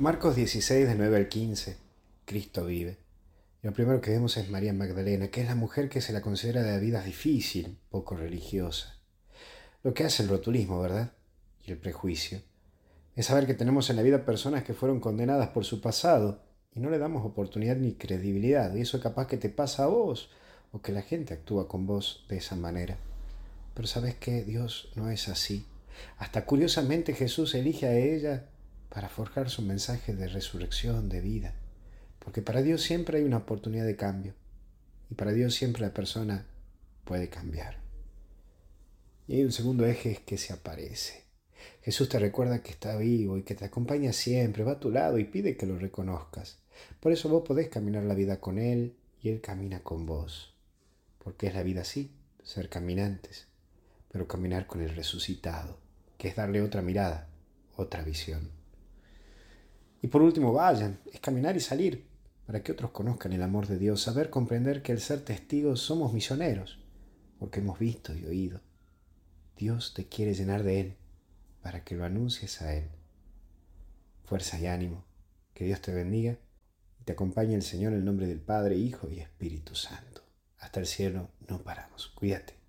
Marcos 16, de 9 al 15. Cristo vive. Lo primero que vemos es María Magdalena, que es la mujer que se la considera de vida difícil, poco religiosa. Lo que hace el rotulismo, ¿verdad? Y el prejuicio. Es saber que tenemos en la vida personas que fueron condenadas por su pasado y no le damos oportunidad ni credibilidad. Y eso es capaz que te pasa a vos o que la gente actúa con vos de esa manera. Pero sabes que Dios no es así. Hasta curiosamente Jesús elige a ella para forjar su mensaje de resurrección, de vida. Porque para Dios siempre hay una oportunidad de cambio. Y para Dios siempre la persona puede cambiar. Y hay un segundo eje que se aparece. Jesús te recuerda que está vivo y que te acompaña siempre, va a tu lado y pide que lo reconozcas. Por eso vos podés caminar la vida con Él y Él camina con vos. Porque es la vida así, ser caminantes, pero caminar con el resucitado, que es darle otra mirada, otra visión. Y por último, vayan, es caminar y salir, para que otros conozcan el amor de Dios, saber comprender que el ser testigos somos misioneros, porque hemos visto y oído. Dios te quiere llenar de Él, para que lo anuncies a Él. Fuerza y ánimo, que Dios te bendiga y te acompañe el Señor en el nombre del Padre, Hijo y Espíritu Santo. Hasta el cielo no paramos. Cuídate.